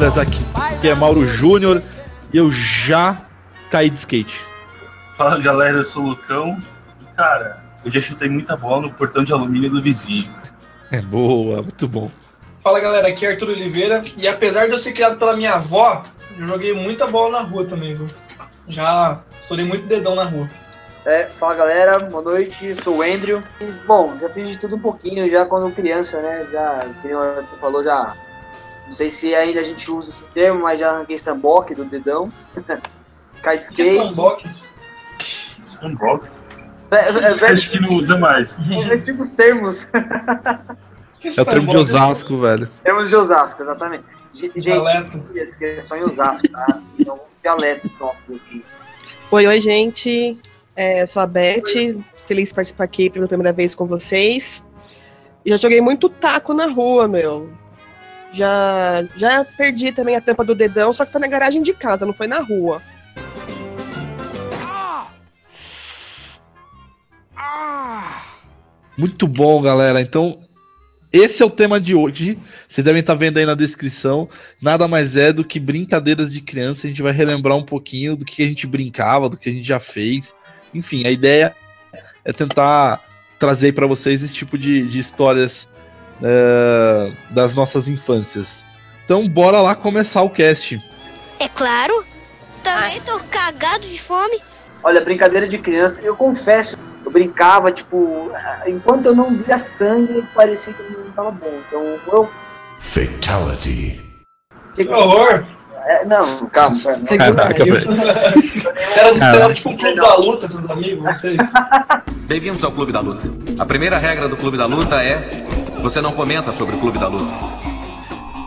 Pecuárias aqui, que é Mauro Júnior, e eu já caí de skate. Fala galera, eu sou o Lucão. Cara, eu já chutei muita bola no portão de alumínio do vizinho. É boa, muito bom. Fala galera, aqui é Arthur Oliveira e apesar de eu ser criado pela minha avó, eu joguei muita bola na rua também, viu? Já estourei muito dedão na rua. É, fala galera, boa noite, sou o Andrew. E, bom, já fiz de tudo um pouquinho já quando criança, né? Já, como falou, já. Não sei se ainda a gente usa esse termo, mas já arranquei samboque do dedão. Kite é skate. samboque? Sunblock? É, é, é, Acho que não usa mais. é, antigos termos. Que É o termo de samboque? Osasco, velho. termos de Osasco, exatamente. Ge- Gente, Dialeto. é só em Osasco, tá? Assim, são dialetos nossos aqui. Oi, oi, gente. É, sou a Beth. Feliz de participar aqui pela primeira vez com vocês. Já joguei muito taco na rua, meu. Já, já perdi também a tampa do dedão, só que foi na garagem de casa, não foi na rua. Muito bom, galera. Então, esse é o tema de hoje. Vocês devem estar vendo aí na descrição. Nada mais é do que brincadeiras de criança. A gente vai relembrar um pouquinho do que a gente brincava, do que a gente já fez. Enfim, a ideia é tentar trazer para vocês esse tipo de, de histórias é, das nossas infâncias. Então, bora lá começar o cast. É claro. Também tô cagado de fome. Olha, brincadeira de criança, eu confesso, eu brincava, tipo, enquanto eu não via sangue, parecia que não tava bom. Então, eu. Fatality. Que horror! É, não, calma, calma. Caraca, velho. Caras esperaram tipo um clube da luta, seus amigos, vocês. Bem-vindos ao Clube da Luta. A primeira regra do Clube da Luta é: você não comenta sobre o Clube da Luta.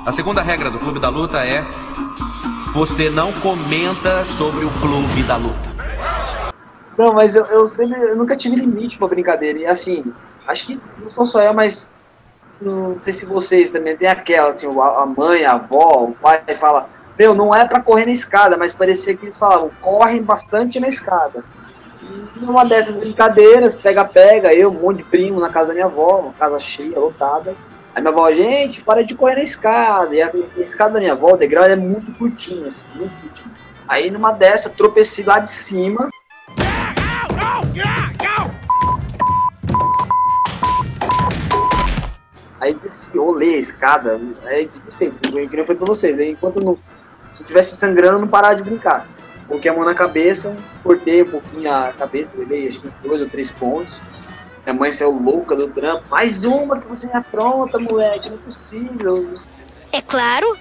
A segunda regra do Clube da Luta é: você não comenta sobre o Clube da Luta. Não, mas eu, eu sempre, eu nunca tive limite pra brincadeira. E assim, acho que não sou só eu, mas não sei se vocês também tem aquela, assim, o- a mãe, a avó, o pai fala, meu, não é pra correr na escada, mas parecia que eles falavam, correm bastante na escada. E numa dessas brincadeiras, pega-pega, eu, um monte de primo na casa da minha avó, uma casa cheia, lotada. Aí minha avó, gente, para de correr na escada. E a, a escada da minha avó, o degrau é muito curtinho, assim, muito curtinho. Aí numa dessa, tropecei lá de cima, Aí desci, olhei a escada, aí desfeito, que nem foi pra vocês. Aí enquanto não, se eu tivesse sangrando, eu não parava de brincar. Coloquei a mão na cabeça, cortei um pouquinho a cabeça, levei acho que dois ou três pontos. Minha mãe saiu louca do trampo. Mais uma que você me apronta, moleque, não é possível. É claro.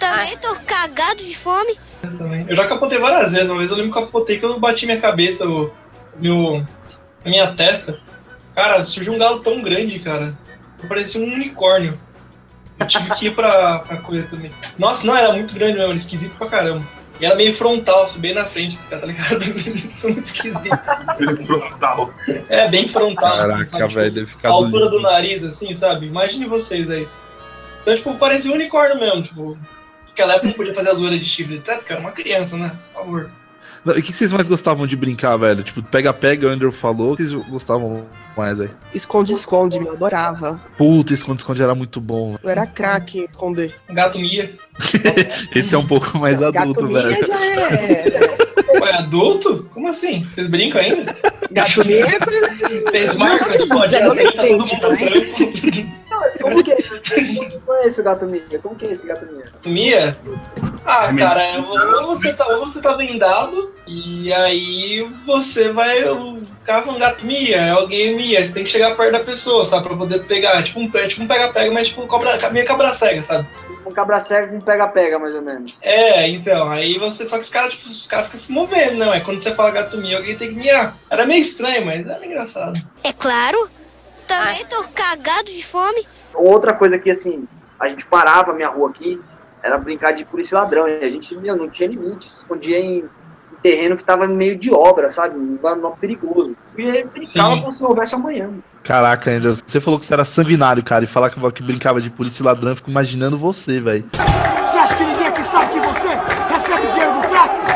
Também tô cagado de fome. também. Eu já capotei várias vezes. Uma vez eu lembro que capotei que eu bati minha cabeça, o, meu, a minha testa. Cara, surgiu um galo tão grande, cara. Eu parecia um unicórnio. Eu tive que ir pra, pra coisa também. Nossa, não, era muito grande mesmo, era esquisito pra caramba. E era meio frontal, assim, bem na frente, tá ligado? Foi muito esquisito. Ele frontal. É, bem frontal. assim, Caraca, sabe? velho, deve a ficar altura doido. do nariz, assim, sabe? Imagine vocês aí. Então, tipo, parecia um unicórnio mesmo, tipo. Naquela época não podia fazer a zoeira de chifre, etc. Cara, uma criança, né? Por favor. Não, E o que vocês mais gostavam de brincar, velho? Tipo, pega-pega, o Andrew falou. O que vocês gostavam mais aí? Esconde-esconde, me adorava. Puta, esconde-esconde era muito bom. Eu era craque em esconder. Gato Mia. Esse é um pouco mais adulto, Gato Mia velho. já é. Ué, adulto? Como assim? Vocês brincam ainda? Gato Mia é coisa assim. Vocês Não, marcam, tipo, é dia adolescente, mundo né? Mas como que é? Como é esse gato minha? Como que é esse gato minha? Gato Mia? Ah, É cara, é, ou você, tá, ou você tá vendado, e aí você vai. O cara fala um gato Mia, é alguém Mia, você tem que chegar perto da pessoa, sabe? Pra poder pegar. É tipo um é tipo um pega-pega, mas tipo cobra, meio cabra cega, sabe? Um cabra cego com pega-pega, mais ou menos. É, então, aí você. Só que os caras, tipo, os caras ficam se movendo, não. É quando você fala gato mia, alguém tem que miar. Era meio estranho, mas era engraçado. É claro. Também tô cagado de fome. Outra coisa que, assim, a gente parava a minha rua aqui, era brincar de polícia e ladrão. E a gente, meu, não tinha limite, se escondia em, terreno que tava meio de obra, sabe? Um lugar perigoso. E aí brincava Sim. como se houvesse amanhã. Caraca, Andrew, você falou que você era sanguinário, cara, e falar que, que brincava de polícia e ladrão, eu fico imaginando você, velho. Você acha que ninguém aqui sabe que você recebe dinheiro do tráfico?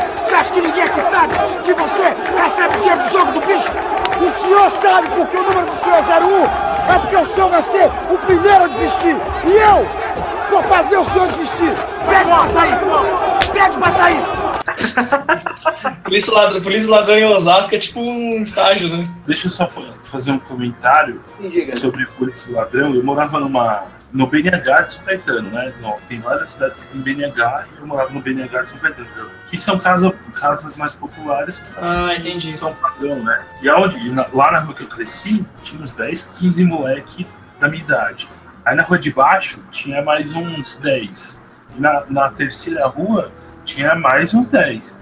Que ninguém aqui sabe que você recebe dinheiro do jogo do bicho? O senhor sabe porque o número do senhor é 01 é porque o senhor vai ser o primeiro a desistir. E eu, Vou fazer o senhor desistir. Pede pra sair. Pede pra sair. Polícia ladrão, polícia ladrão em Osasco é tipo um estágio, né? Deixa eu só fa- fazer um comentário Diga. sobre polícia ladrão. Eu morava numa no BNH de São Caetano, né? Não, tem várias cidades que tem BNH e eu morava no BNH de São Caetano. Que são casa, casas mais populares que Ah, entendi. são padrão, né? E aonde, na- lá na rua que eu cresci, tinha uns 10, 15 moleque da minha idade. Aí na rua de baixo tinha mais uns 10. E na, na terceira rua tinha mais uns 10.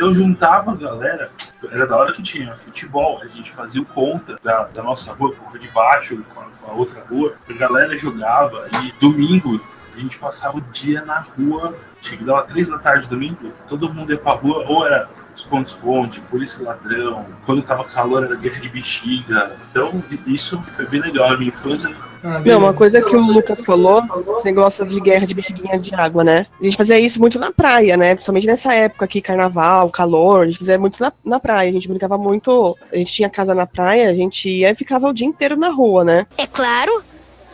Então juntava a galera, era da hora que tinha futebol, a gente fazia o conta da, da nossa rua com a rua de baixo, com a, com a outra rua, a galera jogava e domingo a gente passava o dia na rua, chegava dava três da tarde domingo, todo mundo ia pra rua, ou era esconde-esconde, polícia ladrão, quando tava calor era guerra de bexiga, então isso foi bem legal, a minha infância Ah, Não, uma coisa que o Lucas falou, esse negócio de guerra de bexiguinha de água, né? A gente fazia isso muito na praia, né? Principalmente nessa época aqui, carnaval, calor, a gente fazia muito na, na praia, a gente brincava muito, a gente tinha casa na praia, a gente ia e ficava o dia inteiro na rua, né? É claro.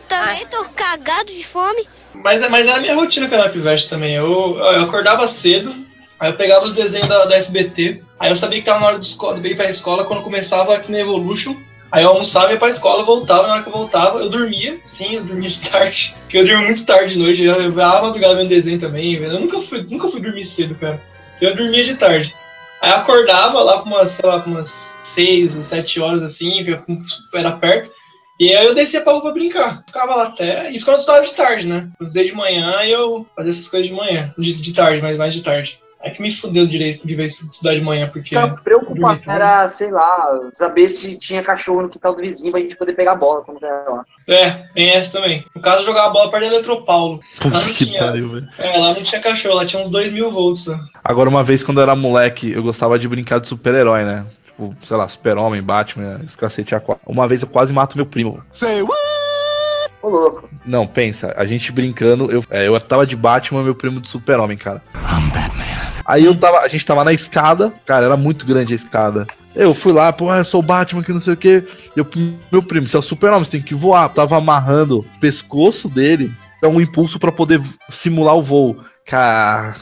Também tô cagado de fome. Mas, mas era a minha rotina a Pivete também. Eu, eu acordava cedo, aí eu pegava os desenhos da, da SBT, aí eu sabia que tava na hora de, escola, de ir pra escola quando começava X-Men Evolution. Aí eu almoçava, ia pra escola, voltava, na hora que eu voltava, eu dormia, sim, eu dormia de tarde, porque eu dormia muito tarde de noite, eu ia madrugada vendo desenho também, eu nunca fui, nunca fui dormir cedo, cara. Eu dormia de tarde. Aí eu acordava lá pra umas, sei lá, umas 6 ou 7 horas assim, era perto, e aí eu descia pra rua pra brincar. Ficava lá até. Isso quando eu estudava de tarde, né? Eu estudei de manhã e eu fazia essas coisas de manhã. De, de tarde, mas mais de tarde. É que me fudeu direito de vez estudar de manhã, porque. Preocupado dormi era, sei lá, saber se tinha cachorro no quintal do vizinho pra gente poder pegar a bola quando era lá. É, tem essa também. No caso, eu jogava bola perto da Eletropaulo. Lá Puta não que tinha. pariu, velho. É, lá não tinha cachorro, lá tinha uns 2 mil volts. Agora, uma vez quando eu era moleque, eu gostava de brincar de super-herói, né? Tipo, sei lá, super-homem, Batman, os cacete a quatro. Uma vez eu quase mato meu primo. Ô, louco. Não, pensa, a gente brincando, eu, é, eu tava de Batman, meu primo de super-homem, cara. Aí eu tava, a gente tava na escada, cara, era muito grande a escada. Eu fui lá, pô, eu sou o Batman, que não sei o que. Eu, meu primo, você é o super-homem, você tem que voar. Eu tava amarrando o pescoço dele, é um impulso pra poder simular o voo. Cara,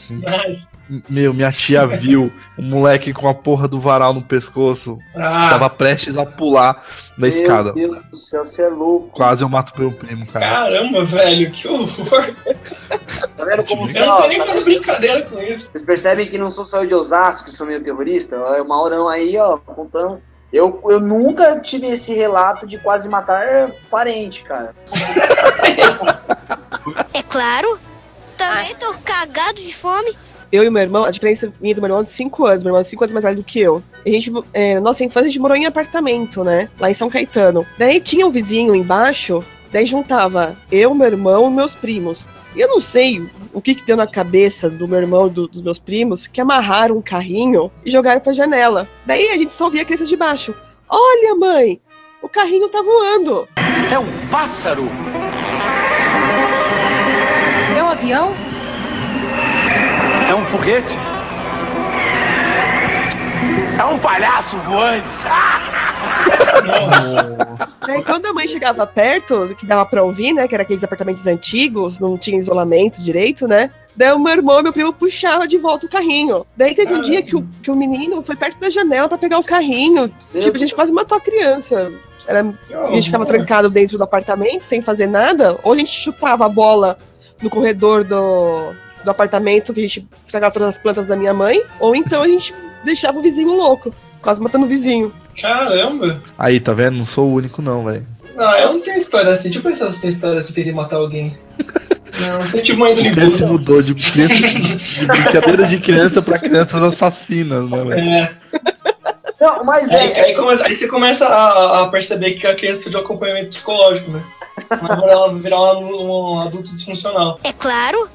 meu, minha tia viu o moleque com a porra do varal no pescoço. ah, Tava prestes a pular da escada. Meu Deus do céu, você é louco. Quase eu mato meu primo, cara. caramba, velho, que horror. Tá vendo como Eu você, Eu não sei nem tá fazer brincadeira com isso. Vocês percebem que não sou só eu de Osasco que sou meio terrorista? É o Maurão aí, ó, contando. Eu, eu nunca tive esse relato de quase matar parente, cara. É claro. Também tô cagado de fome. Eu e meu irmão, a diferença minha do meu irmão é de 5 anos. Meu irmão é 5 anos mais velho do que eu. A gente, é, na nossa infância, a gente morou em apartamento, né? Lá em São Caetano. Daí tinha um vizinho embaixo, daí juntava eu, meu irmão e meus primos. E eu não sei o que, que deu na cabeça do meu irmão e do- dos meus primos que amarraram um carrinho e jogaram pra janela. Daí a gente só ouvia a criança de baixo. Olha, mãe, o carrinho tá voando. É um pássaro. É um avião? É um foguete. É um palhaço voante. Daí, quando a mãe chegava perto, que dava pra ouvir, né? Que era aqueles apartamentos antigos, não tinha isolamento direito, né? Daí o meu irmão e meu primo puxava de volta o carrinho. Daí teve um dia que o, que o menino foi perto da janela pra pegar o carrinho. Tipo, a gente quase matou a criança. Era, a gente ficava trancado dentro do apartamento, sem fazer nada. Ou a gente chutava a bola no corredor do, do apartamento, que a gente estragava todas as plantas da minha mãe. Ou então a gente deixava o vizinho louco, quase matando o vizinho. Caramba. Aí, tá vendo? Não sou o único, não, velho. Não, eu não tenho história assim. Deixa eu pensar se tem história assim, de matar alguém. Não, não tem tipo mãe do O Limbu. texto mudou de, criança, de brincadeira de criança pra crianças assassinas, né, velho? É. Não, mas Aí, é. aí, come- aí você começa a, a perceber que a criança precisa de acompanhamento psicológico, né? Vai ela virar um, um adulto disfuncional. É claro.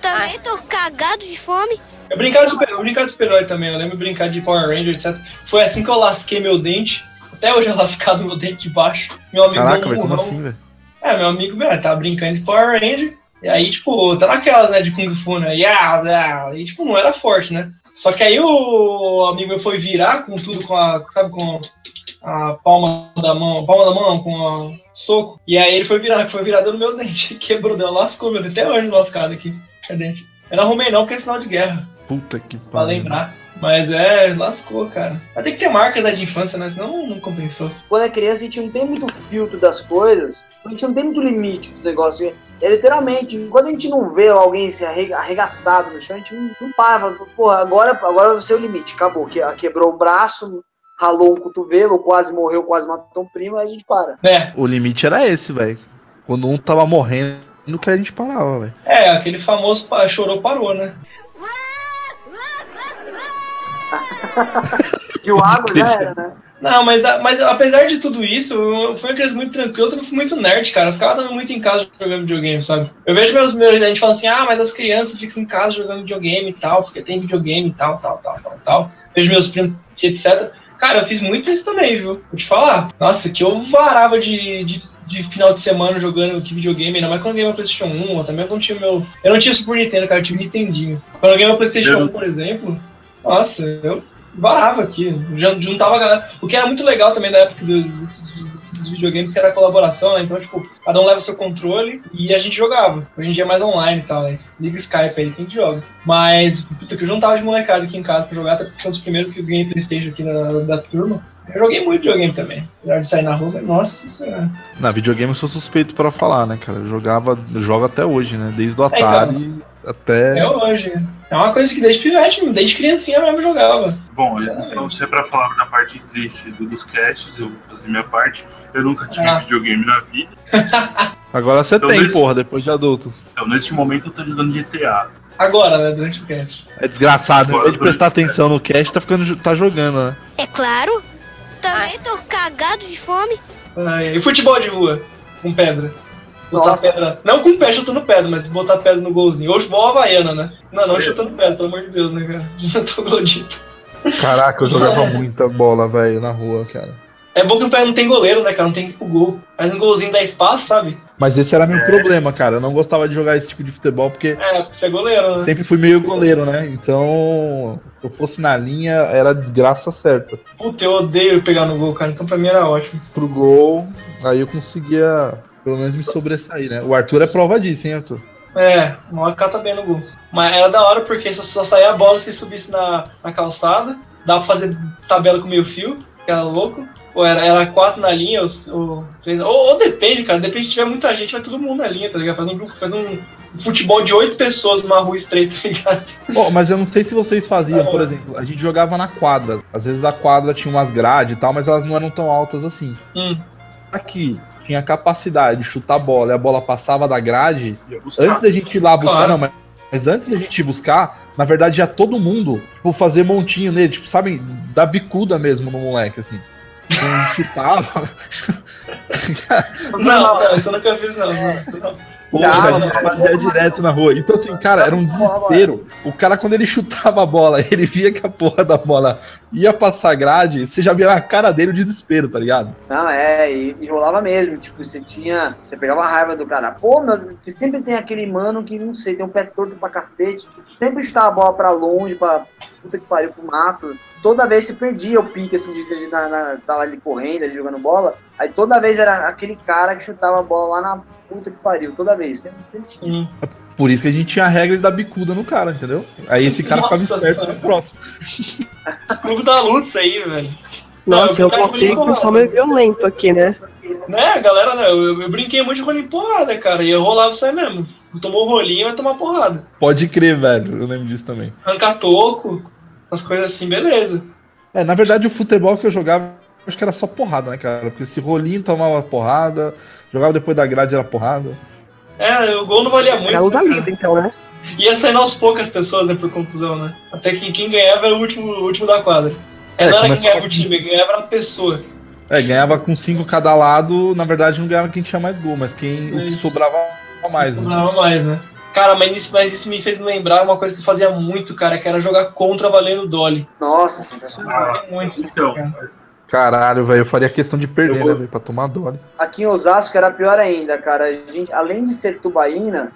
Também tô cagado de fome. Eu brincava de super, eu brincava de super-herói também, eu lembro de brincar de Power Ranger, etc. Foi assim que eu lasquei meu dente. Até hoje é lascado meu dente de baixo. Meu amigo Caraca, deu um velho, como assim, velho? É, meu amigo, velho, tava brincando de Power Ranger. E aí, tipo, tá naquelas, né, de Kung Fu, né? Yeah, yeah, e, tipo, não era forte, né? Só que aí o amigo meu foi virar com tudo, com a, sabe, com a palma da mão, palma da mão não, com a soco. E aí ele foi virar, foi virado no meu dente. Quebrou, deu lascou meu dente. Até hoje lascado aqui. É dente. Eu não arrumei não, porque é sinal de guerra. Puta que Pra lembrar. Mas é, lascou, cara. Mas tem que ter marcas né, de infância, né? Senão não compensou. Quando é criança, a gente não tem muito filtro das coisas, a gente não tem muito limite dos negócios. É literalmente, quando a gente não vê alguém se arrega- arregaçado no chão, a gente não, não para. Porra, agora, agora é o seu limite, acabou. Que, quebrou o braço, ralou um cotovelo, quase morreu, quase matou um primo, aí a gente para. É, O limite era esse, velho. Quando um tava morrendo, que a gente parava, velho. é, aquele famoso pa- chorou, parou, né? E o água já era, né? Não, mas, mas apesar de tudo isso, eu fui uma criança muito tranquila, eu fui muito nerd, cara. Eu ficava dando muito em casa jogando videogame, sabe? Eu vejo meus meus. A gente fala assim, ah, mas as crianças ficam em casa jogando videogame e tal, porque tem videogame e tal, tal, tal, tal, tal. Vejo meus primos e etc. Cara, eu fiz muito isso também, viu? Vou te falar. Nossa, que eu varava de, de, de final de semana jogando que videogame, ainda mais quando eu ganhei meu PlayStation 1, eu também quando tinha meu. Eu não tinha Super Nintendo, cara, eu tinha Nintendinho. Quando eu ganhei meu PlayStation Eu- 1, por exemplo, nossa, eu varava aqui, juntava a galera. O que era muito legal também da época do- dos, dos videogames, que era colaboração, né? Então, tipo, cada um leva seu controle e a gente jogava. Hoje em dia é mais online e tal, mas liga o Skype aí, quem que joga. Mas, puta, que eu juntava de molecada aqui em casa pra jogar, até porque foi um dos primeiros que eu ganhei Playstation aqui da, da turma. Eu joguei muito videogame também. Apesar de sair na rua, mas nossa senhora. Na videogame eu sou suspeito pra falar, né, cara? Eu jogava, eu jogo até hoje, né? Desde o então. Até. É hoje. É uma coisa que desde pivete, desde criancinha mesmo eu jogava. Bom, então se é pra falar da parte triste do- dos casts, eu vou fazer minha parte. Eu nunca tive Ah. videogame na vida. Agora você Então, tem, nesse- porra, depois de adulto. Então, neste momento eu tô jogando GTA. Agora, né, durante o cast. É desgraçado, Agora, em vez de prestar atenção no cast, tá ficando tá jogando, né? É claro. Também tô cagado de fome. Ah, e futebol de rua, com pedra. Botar Nossa. pedra. Não com o pé chutando pedra, mas botar pedra no golzinho. Ou futebol havaiana, né? Não, não chutando pedra, pelo amor de Deus, né, cara? Já tô gordito. Caraca, eu jogava muita bola, velho, na rua, cara. É bom que o pé não tem goleiro, né, cara? Não tem que ir pro gol. Mas um golzinho dá espaço, sabe? Mas esse era meu É. problema, cara. Eu não gostava de jogar esse tipo de futebol porque É, porque você é goleiro, né? sempre fui meio goleiro, né? Então, se eu fosse na linha, era desgraça certa. Puta, eu odeio pegar no gol, cara. Então pra mim era ótimo. Pro gol, aí eu conseguia pelo menos me sobressair, né? O Arthur é prova disso, hein, Arthur? É, uma hora cata bem no gol. Mas era da hora porque só, só saía a bola se subisse na, na calçada. Dava pra fazer tabela com meio fio, que era louco. Ou era, era quatro na linha, ou, ou, ou, depende, cara. Depende se tiver muita gente, vai todo mundo na linha, tá ligado? Faz um, faz um futebol de oito pessoas numa rua estreita, tá ligado? Bom, mas eu não sei se vocês faziam, Tá por exemplo, a gente jogava na quadra. Às vezes a quadra tinha umas grades e tal, mas elas não eram tão altas assim. Hum. Aqui tinha a capacidade de chutar a bola e a bola passava da grade. Antes da gente ir lá buscar, Claro. não, mas, mas antes da gente ir buscar, na verdade já todo mundo, tipo, fazer montinho nele, tipo, sabe, dar bicuda mesmo no moleque, assim. Então, chutava. Não, não, isso eu nunca fiz, não. não, não. Porra, Não, a gente não, fazia direto na rua. Então, assim, cara, era um desespero. O cara, quando ele chutava a bola, ele via que a porra da bola ia passar a grade, você já via na cara dele o desespero, tá ligado? Não, é, e, e rolava mesmo. Tipo, você tinha. Você pegava a raiva do cara. Pô, meu, que sempre tem aquele mano que, não sei, tem um pé torto pra cacete. que sempre está a bola pra longe, pra puta que pariu, pro mato. Toda vez se perdia o pique, assim, de, de na, na, tava ali correndo, ali jogando bola. Aí toda vez era aquele cara que chutava a bola lá na puta que pariu. Toda vez. Sempre, sempre tinha. Hum. Por isso que a gente tinha a regra de dar bicuda no cara, entendeu? Aí esse cara ficava Nossa, esperto cara. no próximo. Os clubes da luta, isso aí, velho. Nossa, eu Não, voltei eu- com fome violento aqui, né? Né, galera, né, eu, eu brinquei muito de rolinho porrada, cara. E eu rolava isso aí mesmo. Tomou o rolinho, vai tomar porrada. Pode crer, velho. Eu lembro disso também. Arrancar toco, umas coisas assim, beleza. É, na verdade, o futebol que eu jogava, acho que era só porrada, né, cara? Porque esse rolinho tomava porrada, jogava depois da grade era porrada. É, o gol não valia muito. Era luta né, cara? livre, então, né? Ia saindo aos poucas pessoas, né, por contusão, né? Até que quem ganhava era o último, o último da quadra. É, É, não era quem ganhava o com- time, ganhava a pessoa. É, ganhava com cinco cada lado, na verdade não ganhava quem tinha mais gol, mas quem o que Isso. sobrava mais, né? Sobrava mais, né? Cara, mas isso, mas isso me fez lembrar uma coisa que eu fazia muito, cara, que era jogar contra valendo Dolly. Nossa, sensacional. Muito Então, cara. Caralho, velho, eu faria questão de perder, vou- né, velho, pra tomar dó. Aqui em Osasco era pior ainda, cara. A gente, além de ser tubaína,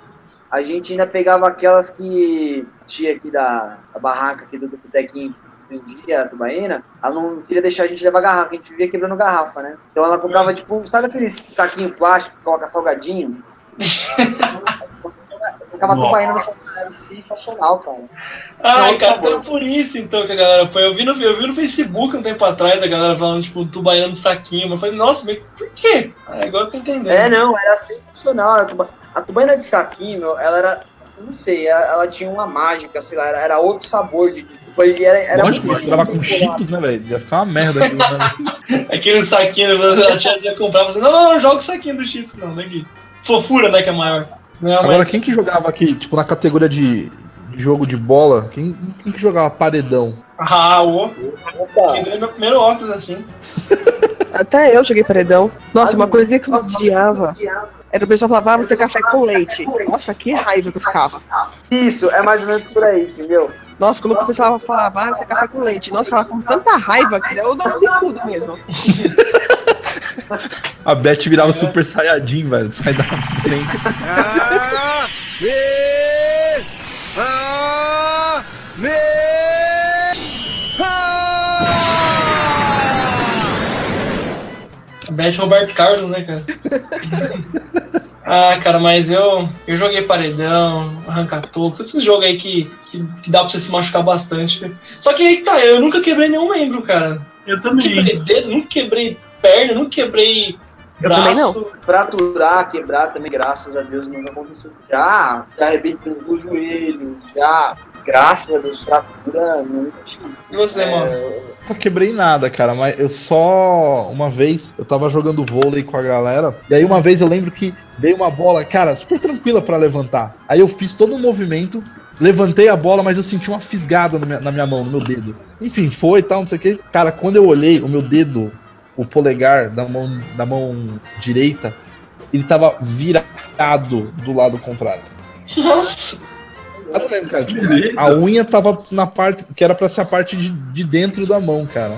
a gente ainda pegava aquelas que tinha aqui da, da barraca aqui do, do botequinho vendia a tubaína, ela não queria deixar a gente levar garrafa, a gente vivia quebrando garrafa, né? Então ela comprava, tipo, sabe aquele saquinho plástico que coloca salgadinho? Ficava Nossa. tubaína no celular, sensacional, cara. Ai, Não, cara, então é por isso então que a galera põe. Eu vi, no, eu vi no Facebook um tempo atrás a galera falando, tipo, tubaína no saquinho. Mas eu falei, nossa, mas por quê? Aí agora eu tô entendendo. É, não, era sensacional. A, tuba... a tubaína de saquinho, meu, ela era, eu não sei, ela, ela tinha uma mágica, sei lá, era, era outro sabor de tuba. e Era, era Lógico, misturava com cheetos, né, velho? Ia ficar uma merda aquilo, né? Aquele saquinho, a tia ia comprar, assim, não, não, não, joga o saquinho do Cheetos, não, daqui. Fofura, né, que é maior. Não, Agora, mas- quem que jogava aqui, tipo, na categoria de, jogo de bola, quem, quem que jogava paredão? Ah, o. Opa, Quebrei meu primeiro óculos assim. Até eu joguei paredão. Nossa, uma coisa que eu odiava era o pessoal falava, ah, você café com leite. Nossa, que raiva que eu ficava. Isso, é mais ou menos por aí, entendeu? Nossa, quando o pessoal falava, ah, você café com leite. Nossa, eu falava com tanta raiva que eu dava um bicudo mesmo. A Beth virava Super Saiyajin, velho. Sai da frente. Beth Roberto Carlos, né, cara? ah, cara, mas eu, eu joguei paredão, arranca toco, todos esses jogos aí que, que, que dá pra você se machucar bastante. Só que aí tá, eu nunca quebrei nenhum membro, cara. Eu também. quebrei dedo, nunca quebrei perna, nunca quebrei Eu braço. também não. Fraturar, quebrar também, graças a Deus, nunca aconteceu. Já, já arrebentei os dois joelhos, já, graças a Deus, fratura, nunca tive. E você, mano? Nunca quebrei nada, cara, mas eu só. Uma vez eu tava jogando vôlei com a galera, e aí uma vez eu lembro que veio uma bola, cara, super tranquila pra levantar. Aí eu fiz todo o movimento, levantei a bola, mas eu senti uma fisgada na minha, na minha mão, no meu dedo. Enfim, foi e tal, não sei o que. Cara, quando eu olhei, o meu dedo, o polegar da mão, da mão direita, ele tava virado do lado contrário. Nossa! Nada mesmo, cara. Tipo, a unha tava na parte que era pra ser a parte de, de dentro da mão, cara.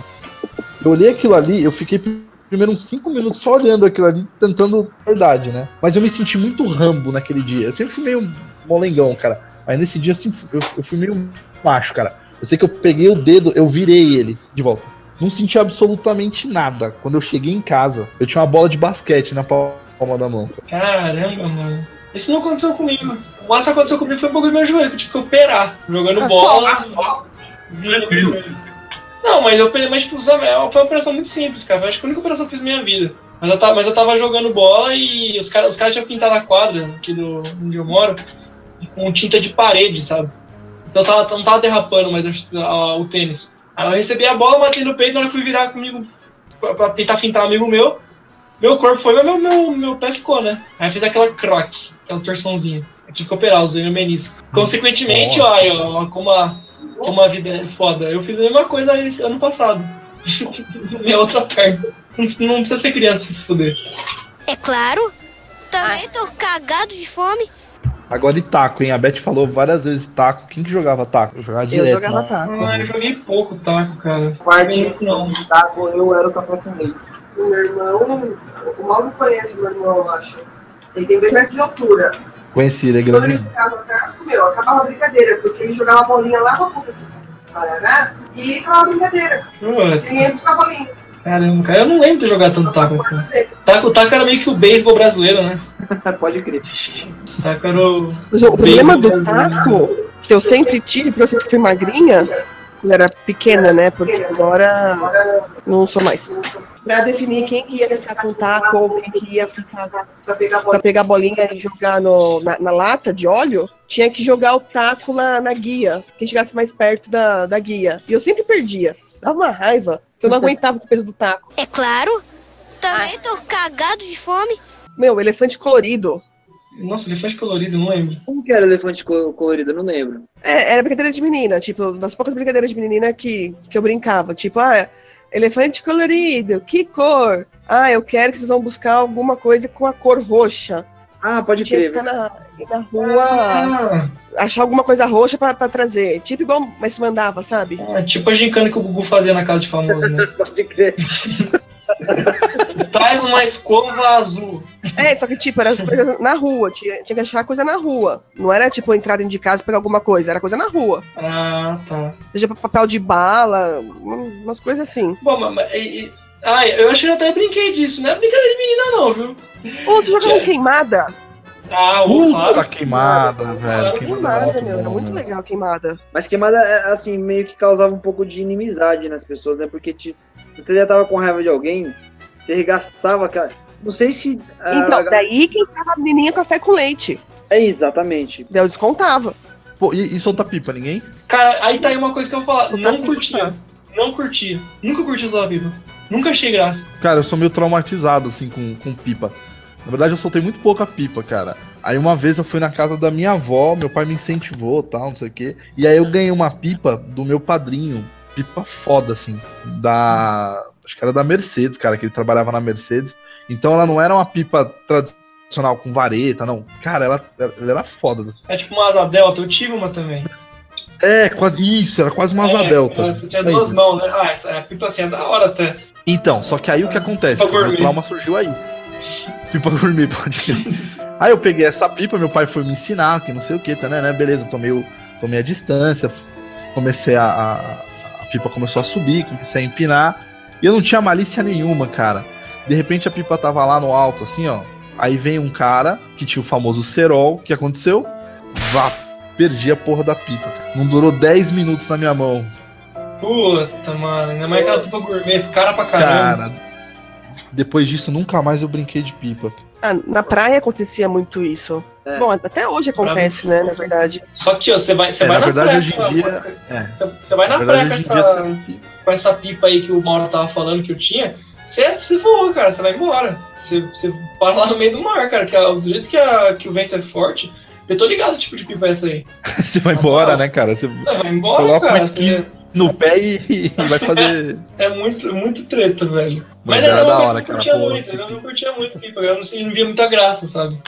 Eu olhei aquilo ali, eu fiquei pr- primeiro uns 5 minutos só olhando aquilo ali, tentando verdade, né? Mas eu me senti muito rambo naquele dia. Eu sempre fui meio molengão, cara. Mas nesse dia assim, eu, eu fui meio macho, cara. Eu sei que eu peguei o dedo, eu virei ele de volta. Não senti absolutamente nada. Quando eu cheguei em casa, eu tinha uma bola de basquete na palma da mão. Caramba, mano. Isso não aconteceu comigo. O máximo que aconteceu comigo foi um pouco do meu joelho, que eu tive que operar. Jogando Ah, bola. só? Tranquilo. Não, mas eu operei, mas tipo, sabe, é foi uma operação muito simples, cara. Foi acho que a única operação que eu fiz na minha vida. Mas eu tava, mas eu tava jogando bola e os caras os caras tinham pintado a quadra aqui do onde eu moro com tinta de parede, sabe? Então eu tava, não tava derrapando mais o tênis. Aí eu recebi a bola, matei no peito, na hora que fui virar comigo pra, pra tentar fintar um amigo meu, meu corpo foi, mas meu, meu, meu pé ficou, né? Aí eu fiz aquela croque, aquela torçãozinha. Eu tive que operar, usei meu menisco. Consequentemente, Nossa. olha, ó, como a, como a vida é foda. Eu fiz a mesma coisa esse ano passado. Minha outra perna. Não, não precisa ser criança pra se fuder. É claro. Também tô cagado de fome. Agora e taco, hein? A Beth falou várias vezes taco. Quem que jogava taco? Eu jogava direto. Eu jogava taco. Ah, eu joguei pouco taco, cara. Quartinho Não. taco, eu era o café com leite. O meu irmão, o Mauro conhece meu irmão, eu acho. Ele tem bem metros de altura. Conheci, ele é Quando ele grande. jogava taco, meu, acabava a brincadeira, porque ele jogava a bolinha lá pra do Paraná e acabava a brincadeira. Ninguém buscar a bolinha. Caramba, cara, eu não lembro de jogar tanto taco assim. Taco, taco era meio que o beisebol brasileiro, né? Pode crer. Taco era o. Mas o problema do taco, que eu sempre tive, porque eu sempre fui magrinha, quando era pequena, né? Porque agora não sou mais. Pra definir quem que ia ficar com taco ou quem que ia ficar Pra pegar a pra bolinha. pegar a bolinha e jogar no, na, na lata de óleo, tinha que jogar o taco na, na guia. Quem chegasse mais perto da, da guia. E eu sempre perdia. Dava uma raiva, que eu não aguentava com o peso do taco. É claro. Também tô cagado de fome. Meu, elefante colorido. Nossa, elefante colorido, não lembro. Como que era elefante co- colorido? Eu não lembro. É, era brincadeira de menina, tipo, das poucas brincadeiras de menina que, que eu brincava. Tipo, ah, elefante colorido, que cor? Ah, eu quero que vocês vão buscar alguma coisa com a cor roxa. Ah, pode Tinha que crer. estar na, ir na rua, Ah, achar alguma coisa roxa pra, pra trazer. Tipo igual mas mandava, sabe? ah, tipo a gincana que o Gugu fazia na casa de famoso, né? Pode crer. Traz uma escova azul. É, só que, tipo, eram as coisas na rua. Tinha, tinha que achar coisa na rua. Não era, tipo, entrar dentro de casa e pegar alguma coisa. Era coisa na rua. Ah, tá. Seja papel de bala, um- umas coisas assim. Bom, mas. mas- e- e- ah, eu acho que eu até brinquei disso. Não é brincadeira de menina, não, viu? Ou você jogava queimada? Ah, o Puta claro. queimada, velho. Queimada, Queimada, era meu. Era bom, muito meu. legal queimada. Mas queimada, é, assim, meio que causava um pouco de inimizade nas pessoas, né? Porque tipo, você já tava com raiva de alguém, você regaçava, cara. Não sei se. ah, Então, a- daí quem tava a menininha café com leite. É exatamente. Daí eu descontava. Pô, e, e solta pipa, ninguém? Cara, aí tá aí uma coisa que eu vou falar. Não curtia. Não curtia. Nunca curti usar pipa. Nunca achei graça. Cara, eu sou meio traumatizado, assim, com, com pipa. Na verdade, eu soltei muito pouca pipa, cara. Aí uma vez eu fui na casa da minha avó, meu pai me incentivou tal, não sei o quê. E aí eu ganhei uma pipa do meu padrinho. Pipa foda, assim. Da. Acho que era da Mercedes, cara, que ele trabalhava na Mercedes. Então ela não era uma pipa tradicional com vareta, não. Cara, ela, ela era foda. É tipo uma asa delta, eu tive uma também. É, quase. Isso, era quase uma asa É, delta. Você tinha duas mãos, né? Ah, essa a pipa assim é da hora até. Então, só que aí o que acontece? O meu trauma surgiu aí. Pipa gourmet, pode crer. Aí eu peguei essa pipa, meu pai foi me ensinar, que não sei o que, tá, né, né? Beleza, tomei, o- tomei a distância, comecei a, a. A pipa começou a subir, comecei a empinar. E eu não tinha malícia nenhuma, cara. De repente a pipa tava lá no alto, assim, ó. Aí vem um cara que tinha o famoso cerol. O que aconteceu? Vá, perdi a porra da pipa. Não durou 10 minutos na minha mão. Puta, mano. Ainda mais aquela pipa gourmet, cara pra caramba. Cara, depois disso nunca mais eu brinquei de pipa. Ah, na praia acontecia muito isso. É. Bom, até hoje acontece, né, na verdade. Só que, ó, você vai, você É, vai na na, verdade, praia. hoje em a- dia- é. Você, você vai na, Na praia verdade, com dia essa, você pipa. com essa pipa aí que o Mauro tava falando que eu tinha. Você, você voa, cara. Você vai embora. Você, você para lá no meio do mar, cara. Que é, do jeito que, a, que o vento é forte. Eu tô ligado o tipo de pipa é essa aí. Você vai embora, né, cara? Você vai embora, coloca cara. um Você- no pé e, e vai fazer. É muito, muito treta, velho. Mas Mas, era da uma coisa hora, que eu cara, curtia porra. muito, eu não curtia muito pipa, eu não, sei, não via muita graça, sabe?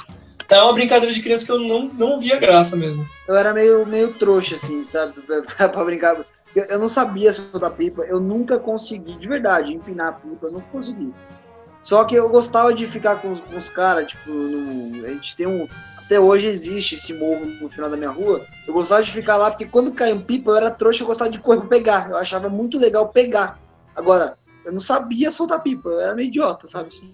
Então é uma brincadeira de criança que eu não, não via graça mesmo. Eu era meio, meio trouxa, assim, sabe? Pra, pra brincar. Eu, eu não sabia soltar pipa, eu nunca consegui, de verdade, empinar a pipa, eu nunca consegui. Só que eu gostava de ficar com, com os caras, tipo, no- a gente tem um. Até hoje existe esse morro no final da minha rua. Eu gostava de ficar lá, porque quando caía um pipa, eu era trouxa, eu gostava de correr pra pegar. Eu achava muito legal pegar. Agora, eu não sabia soltar pipa, eu era meio idiota, sabe? Assim.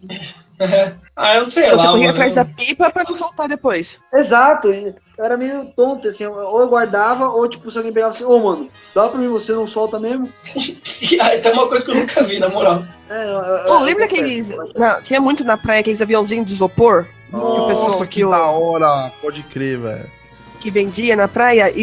ah, eu não sei Então você corria atrás da pipa pra não soltar depois. Exato, eu era meio tonto, assim, ou eu guardava, ou tipo, se alguém pegava assim, ô mano, dá pra mim, você não solta mesmo? E aí tem uma coisa que eu nunca vi, na moral. É, não, eu- Pô, eu- lembra eu- aqueles. não, tinha muito na praia aqueles aviãozinhos de isopor? Que o pessoal Nossa, que, que da hora! Pode crer, velho. que vendia na praia e,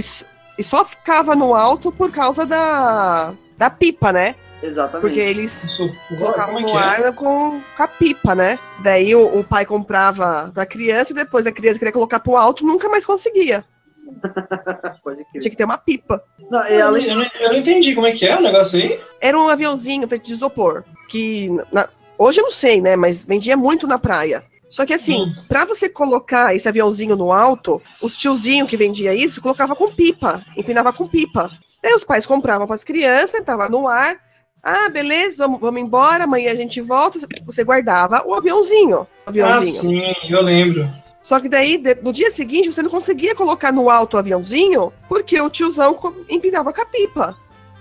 e só ficava no alto por causa da, da pipa, né? Exatamente. Porque eles Isso, colocavam como é no que é? ar com, com a pipa, né? Daí o, o pai comprava pra criança e depois a criança queria colocar pro alto nunca mais conseguia. Pode crer. Tinha que ter uma pipa. Não, e Eu, além, não, eu não entendi como é que é o negócio aí. Era um aviãozinho feito de isopor. Que na- hoje eu não sei, né? Mas vendia muito na praia. Só que assim, Hum. pra você colocar esse aviãozinho no alto, os tiozinhos que vendia isso colocava com pipa, empinava com pipa. Daí os pais compravam para as crianças, tava no ar. Ah, beleza, vamos, vamos embora, amanhã a gente volta. Você guardava o aviãozinho. O Ah, aviãozinho. sim, eu lembro. Só que daí, de- no dia seguinte, você não conseguia colocar no alto o aviãozinho, porque o tiozão empinava com a pipa.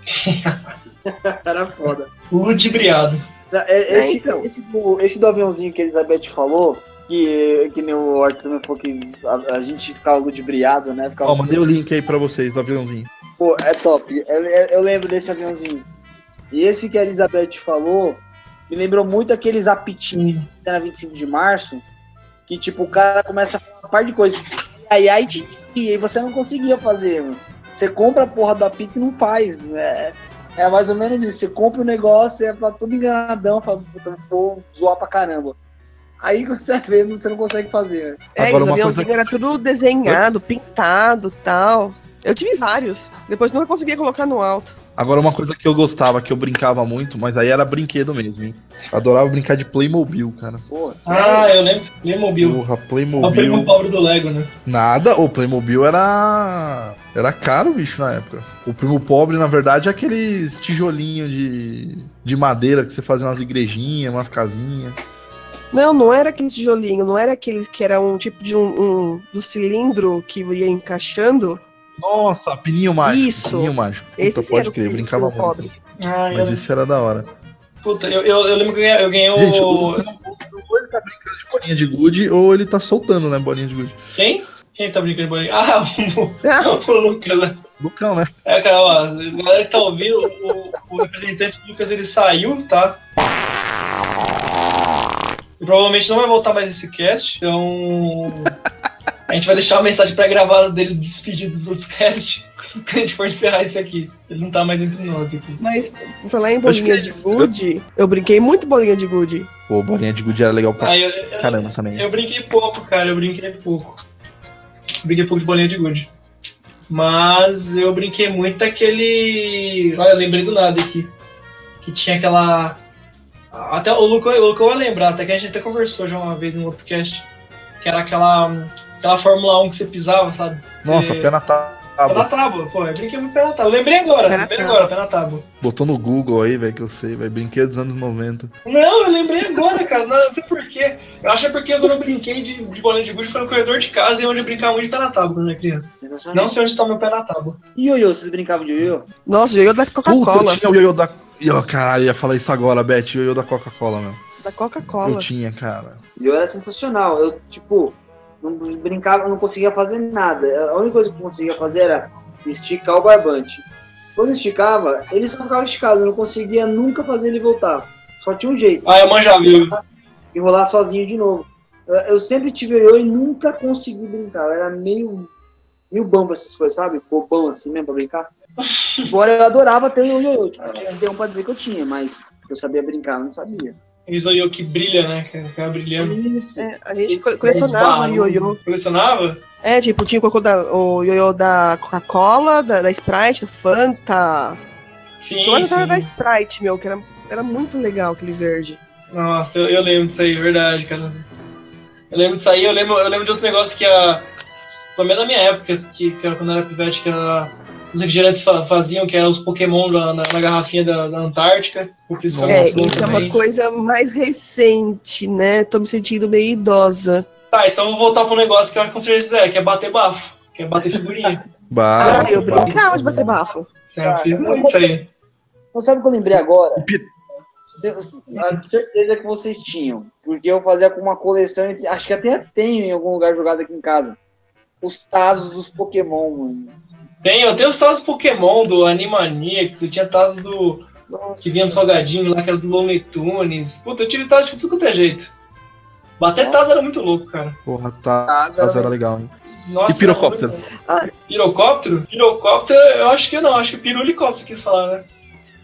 era foda. Ludibriado. Não, é- Esse, então. esse, do, esse do aviãozinho que a Elizabeth falou, que, que nem o Arthur também falou que a, a gente ficava ludibriado, né? Ficava, Ó, mandei o link aí pra vocês do aviãozinho. Pô, é top. Eu, eu- eu lembro desse aviãozinho. E esse que a Elizabeth falou, me lembrou muito aqueles apitinhos que tem na 25 de março, que tipo, o cara começa a falar uma par de coisa. Ai, ai, titi, e aí você não conseguia fazer, mano. Você compra a porra do apito e não faz. É, é mais ou menos isso. Você compra o negócio, é pra todo enganadão, fala, puta, vou zoar pra caramba. Aí você vê, você não consegue fazer. É, e Agora, os aviãozinhos coisa era tudo desenhado, pintado tal. Eu tive vários. Depois nunca conseguia colocar no alto. Agora, uma coisa que eu gostava, que eu brincava muito, mas aí era brinquedo mesmo, hein? Adorava brincar de Playmobil, cara. Porra, Ah, eu lembro. Playmobil. Porra, É o primo Playmobil. pobre do Lego, né? Nada, o Playmobil era. Era caro, bicho, na época. O primo pobre, na verdade, é aqueles tijolinhos de, de madeira que você fazia umas igrejinhas, umas casinhas. Não, não era aquele tijolinho, não era aqueles que era um tipo de um, um do cilindro que ia encaixando. Nossa, pininho mágico. Isso. Pininho mágico. Puta, Esse pode crer, brincava muito. pobre. Ah, eu, Mas esse era da hora. puta, eu, eu, eu lembro que eu ganhei, eu ganhei Gente, o o. Lucão, ou ele tá brincando de bolinha de gude, ou ele tá soltando, né, bolinha de gude. Quem? Quem tá brincando de bolinha? Ah, o, o Lucas, né? Lucão, né? É, cara, ó, a galera que tá ouvindo, o, o representante do Lucas ele saiu, tá? E provavelmente não vai voltar mais esse cast, então. A gente vai deixar uma mensagem pré-gravada dele despedido dos outros casts quando a gente for encerrar esse aqui. Ele não tá mais entre nós aqui. Mas, falar em bolinha é de isso. gude, eu brinquei muito bolinha de gude. Pô, bolinha de gude era legal pra Aí eu, eu, caramba também. eu brinquei pouco, cara, eu brinquei pouco. Brinquei pouco de bolinha de gude. Mas eu brinquei muito daquele. Olha, eu lembrei do nada aqui. Que tinha aquela. Até o Lucão, o Lucão vai lembrar, até que a gente até conversou já uma vez no outro cast. Que era aquela. Aquela Fórmula 1 que você pisava, sabe? Nossa, Você- pé na Pé na tábua. tábua, pô, eu brinquei muito pé na tábua. Lembrei agora, Pé lembrei tábua. agora, pé na tábua. Botou no Google aí, velho, que eu sei, vai Brinquedo dos anos 90. Não, eu lembrei agora, cara. Não, não sei porquê. Eu acho que é porque quando eu brinquei de, de bolinha de gude foi no corredor de casa e onde eu brincava muito de pé na tábua quando eu era criança. Não sei onde está o meu pé na tábua. E ioiô, vocês brincavam de ioiô? Nossa, eu da Puta, Coca-Cola. eu tinha o ioiô da. Ih, caralho, eu ia falar isso agora, Beth, ioiô da Coca-Cola, meu. Da Eu Coca-Cola. tinha, cara. Ioiô era sensacional. Eu, tipo, não brincava, não conseguia fazer nada. A única coisa que eu conseguia fazer era esticar o barbante. Quando esticava, ele só ficava esticado, eu não conseguia nunca fazer ele voltar. Só tinha um jeito. Ah, eu manjava, viu? enrolar sozinho de novo. Eu, eu sempre tive ioiô e nunca consegui brincar. Eu era meio, meio bom pra essas coisas, sabe? Bobão assim mesmo pra brincar. Embora eu adorava ter um ioiô. Tipo, tinha um pra dizer que eu tinha, mas eu sabia brincar, eu não sabia. Aqueles ioiô que brilha, né? Que fica brilhando. É, a gente co- colecionava Esbarro. ioiô. Colecionava? É, tipo, tinha o, da, o ioiô da Coca-Cola, da, da Sprite, do Fanta. Sim, Eu gostava sim. da Sprite, meu, que era, era muito legal aquele verde. Nossa, eu, eu lembro disso aí, é verdade, cara. Eu lembro disso aí, eu lembro, eu lembro de outro negócio que a. Pelo menos na minha época, que, que era quando eu era pivete, que era. Os refrigerantes fa- faziam, que eram os Pokémon na, na, na garrafinha da, da Antártica. É, isso é uma também. coisa mais recente, né? Tô me sentindo meio idosa. Tá, então eu vou voltar pro negócio que eu acho que vocês fizeram, que é bater bafo, que é bater figurinha. Bah, Ah, eu brincava de bater bafo. Eu fiz muito isso aí. Não sabe o que eu lembrei agora? Eu tenho certeza que vocês tinham. Porque eu fazia com uma coleção, acho que até tenho em algum lugar jogado aqui em casa. Os Tazos dos Pokémon, mano. Tem, eu tenho os tazos Pokémon do Animaniacs, eu tinha tazos do. Nossa. que vinha no salgadinho lá, que era do Looney Tunes. Puta, eu tive tazos de tudo quanto é jeito. Bater tazo era muito louco, cara. Porra, tá. Tazo Tazo era- legal, hein? Nossa, E pirocóptero? Ah. Pirocóptero? Pirocóptero, eu acho que não, acho que pirulicóptero você quis falar, né?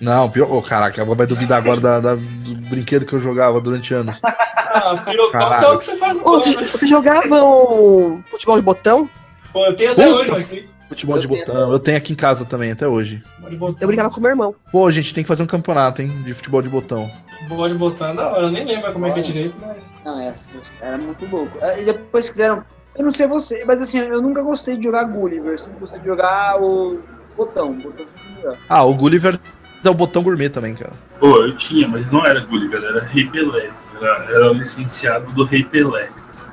Não, pior. Ô, caraca, vai duvidar agora da, da- do brinquedo que eu jogava durante anos. Ah, pirocóptero é o que você faz no Ô, colo, Vocês né? vocês jogavam futebol de botão? Pô, eu tenho até Puta. hoje, mas Futebol de Eu tenho- botão. Eu tenho aqui em casa também, até hoje. de. Eu brincava com meu irmão. Pô, gente, tem que fazer um campeonato, hein? De futebol de botão. Futebol de botão, não, eu nem lembro como é que é direito, mas. Não, essa era muito louco. Ah, E depois quiseram. Eu não sei você, mas assim, eu nunca gostei de jogar Gulliver. Eu sempre gostei de jogar o botão. botão. Ah, o Gulliver é o botão gourmet também, cara. Pô, eu tinha, mas não era Gulliver, era Rei Pelé. Era, era o licenciado do Rei Pelé.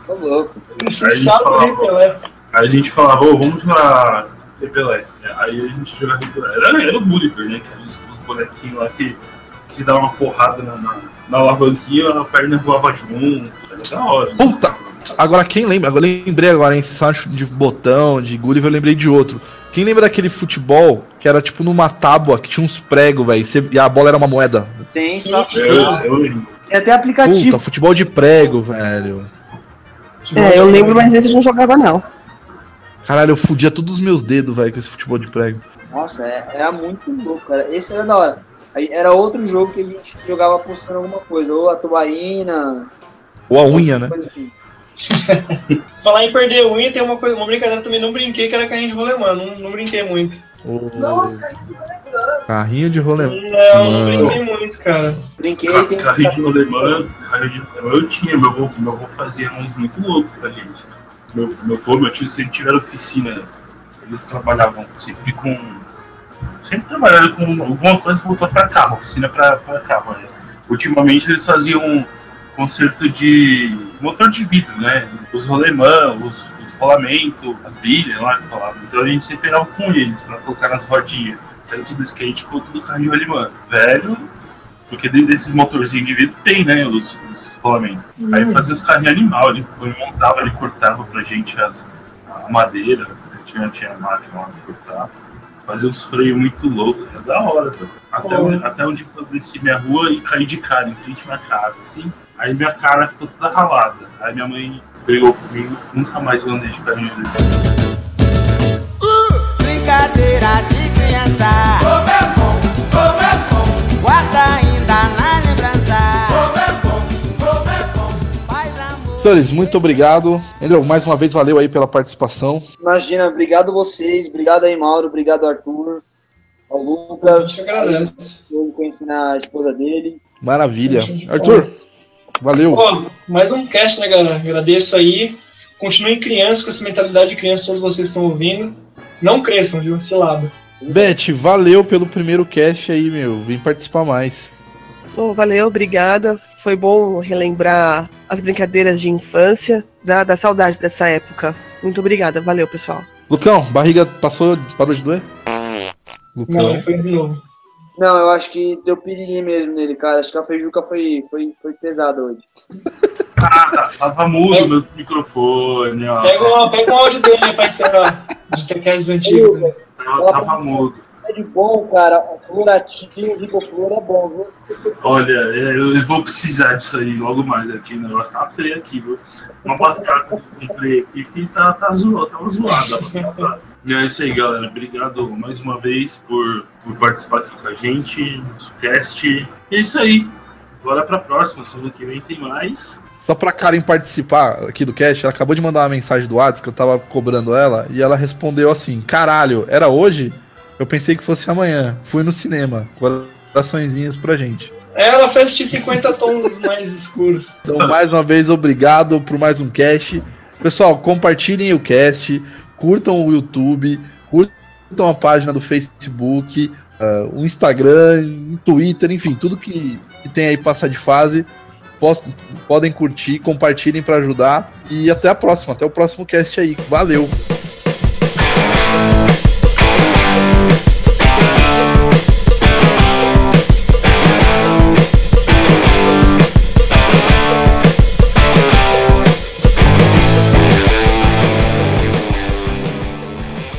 Tô louco. Licenciado do Rei Pelé. Aí a gente falava, ô, vamos jogar Pelé. Aí a gente jogava Pelé. Era, era o Gulliver, né? Que os, os bonequinhos lá que, que se davam uma porrada na, na, na alavanquinha, a perna voava junto. Era da hora. né? Puta! Agora, quem lembra? Eu lembrei agora, hein? Vocês falam de botão, de Gulliver, eu lembrei de outro. Quem lembra daquele futebol que era tipo numa tábua que tinha uns pregos, velho, e a bola era uma moeda? Tem só. Eu, eu lembro. Tem até aplicativo. Puta, futebol de prego, velho. É, eu lembro, mas esse eu não jogava, não. Caralho, eu fudia todos os meus dedos, velho, com esse futebol de prego. Nossa, é- era muito louco, cara. Esse era da hora. Aí era outro jogo que a gente jogava apostando alguma coisa, ou a tubaína, Ou a unha, né? assim. Falar em perder unha, tem uma, coisa, uma brincadeira também, não brinquei, que era carrinho de rolemã, não, não brinquei muito. Nossa, cara, que legal. Carrinho de rolê. Não, não brinquei muito, cara. Brinquei, Ca- tem Carrinho de rolemã, carrinho de rolemã eu tinha, meu avô, meu avô fazia uns muito loucos pra gente. Meu, meu avô, meu tio sempre tiveram oficina, eles trabalhavam sempre com. Sempre trabalharam com alguma coisa voltada pra carro, oficina pra, pra carro. Né? Ultimamente eles faziam conserto de motor de vidro, né? Os rolemã, os, os rolamentos, as bilhas lá que falavam. Então a gente sempre pegava com eles pra colocar nas rodinhas. Tanto do skate quanto do carrinho de rolemã. Velho, porque dentro desses motorzinhos de vidro tem, né? Os, os rolamentos. Aí fazia os carrinhos animal, ele, ele montava, ele cortava pra gente as, a madeira, tinha, tinha máquina lá de cortar. Fazia uns freios muito loucos, era da hora, velho. Até, onde- até onde eu desci minha rua e caí de cara em frente à minha casa, assim. Aí minha cara ficou toda ralada. Aí minha mãe brigou comigo, nunca mais eu andei de carrinho de Brincadeira de criança. Senhores, muito obrigado. Andrew, mais uma vez valeu aí pela participação. Imagina, obrigado vocês, obrigado aí, Mauro, obrigado, Arthur, ao Eu Lucas, te agradeço. eu conheci a esposa dele. Maravilha. Arthur, valeu. Pô, mais um cast, né, galera? Agradeço aí. Continuem crianças com essa mentalidade de criança, todos vocês estão ouvindo. Não cresçam, viu? Cilada. Beth, valeu pelo primeiro cast aí, meu. Vem participar mais. Bom, valeu, obrigada. Foi bom relembrar as brincadeiras de infância, da, da saudade dessa época. Muito obrigada, valeu, pessoal. Lucão, barriga passou, parou de doer? Lucão. Não, foi de novo. Não, eu acho que deu piriri mesmo nele, cara. Acho que a feijuca foi, foi, foi pesada hoje. Ah, tava mudo meu microfone, ó. Pega o, pega o áudio dele né, pra encerrar. De TQs antigos. né? Tava, tava mudo. É de bom, cara. Florativo, Riboflor é bom, viu? Olha, é, eu vou precisar disso aí logo mais aqui. O negócio tá feio aqui, viu? Uma batata que eu comprei aqui que tá, tá zoada, tava zoada. a batata. E é isso aí, galera. Obrigado mais uma vez por, por participar aqui com a gente, nosso cast. E é isso aí. Bora pra próxima. Semana que vem tem mais. Só pra Karen participar aqui do cast, ela acabou de mandar uma mensagem do WhatsApp que eu tava cobrando ela e ela respondeu assim: Caralho, era hoje? Eu pensei que fosse amanhã. Fui no cinema. Coraçõezinhos pra gente. É, Ela foi assistir 50 tons mais escuros. Então, mais uma vez, obrigado por mais um cast. Pessoal, compartilhem o cast, curtam o YouTube, curtam a página do Facebook, ah, o Instagram, o Twitter, enfim, tudo que, que tem aí passar de fase. Podem curtir, compartilhem para ajudar. E até a próxima, até o próximo cast aí. Valeu!